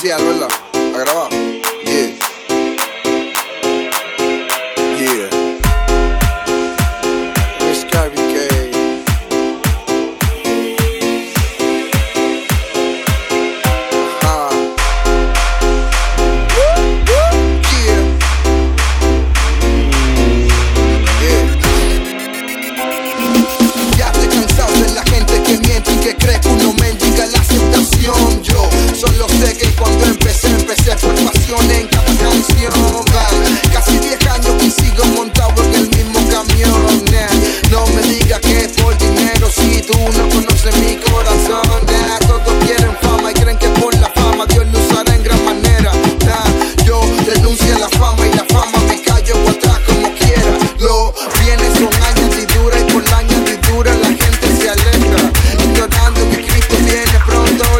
especial, ¿verdad? A grabar.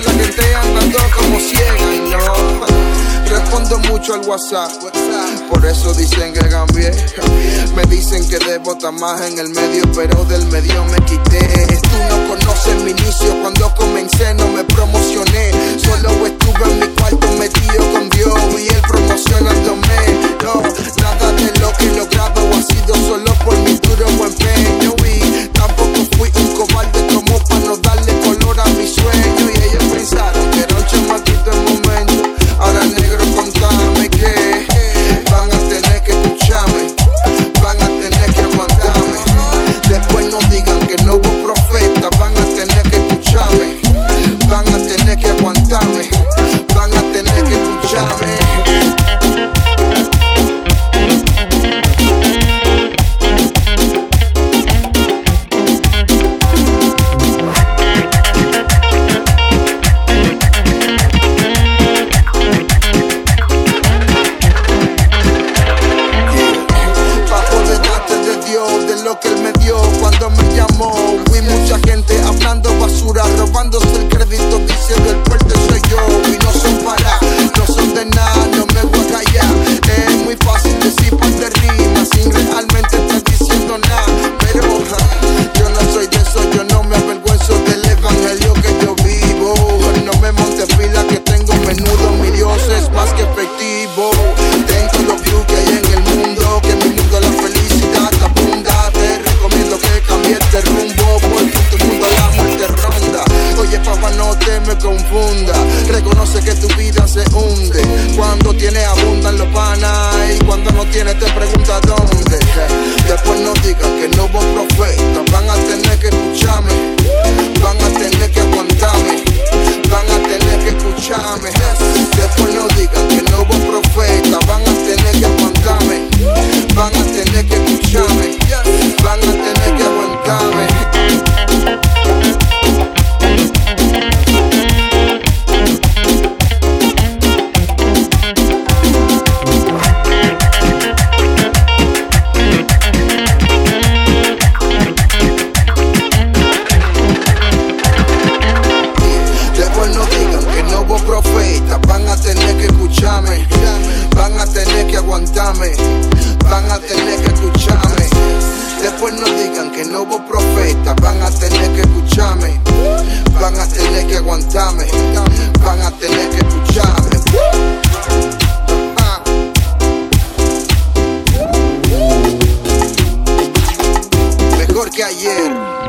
la gente andando como ciega y no respondo mucho al WhatsApp. Por eso dicen que cambié. Me dicen que debo estar más en el medio, pero del medio me quité. Tú no conoces mi inicio, cuando comencé no me promocioné que él me dio cuando me llamó. Vi mucha gente hablando basura, robándose el crédito, diciendo el fuerte soy yo. Y no son quienes te preguntan dónde. Después no digas que no hubo ayer.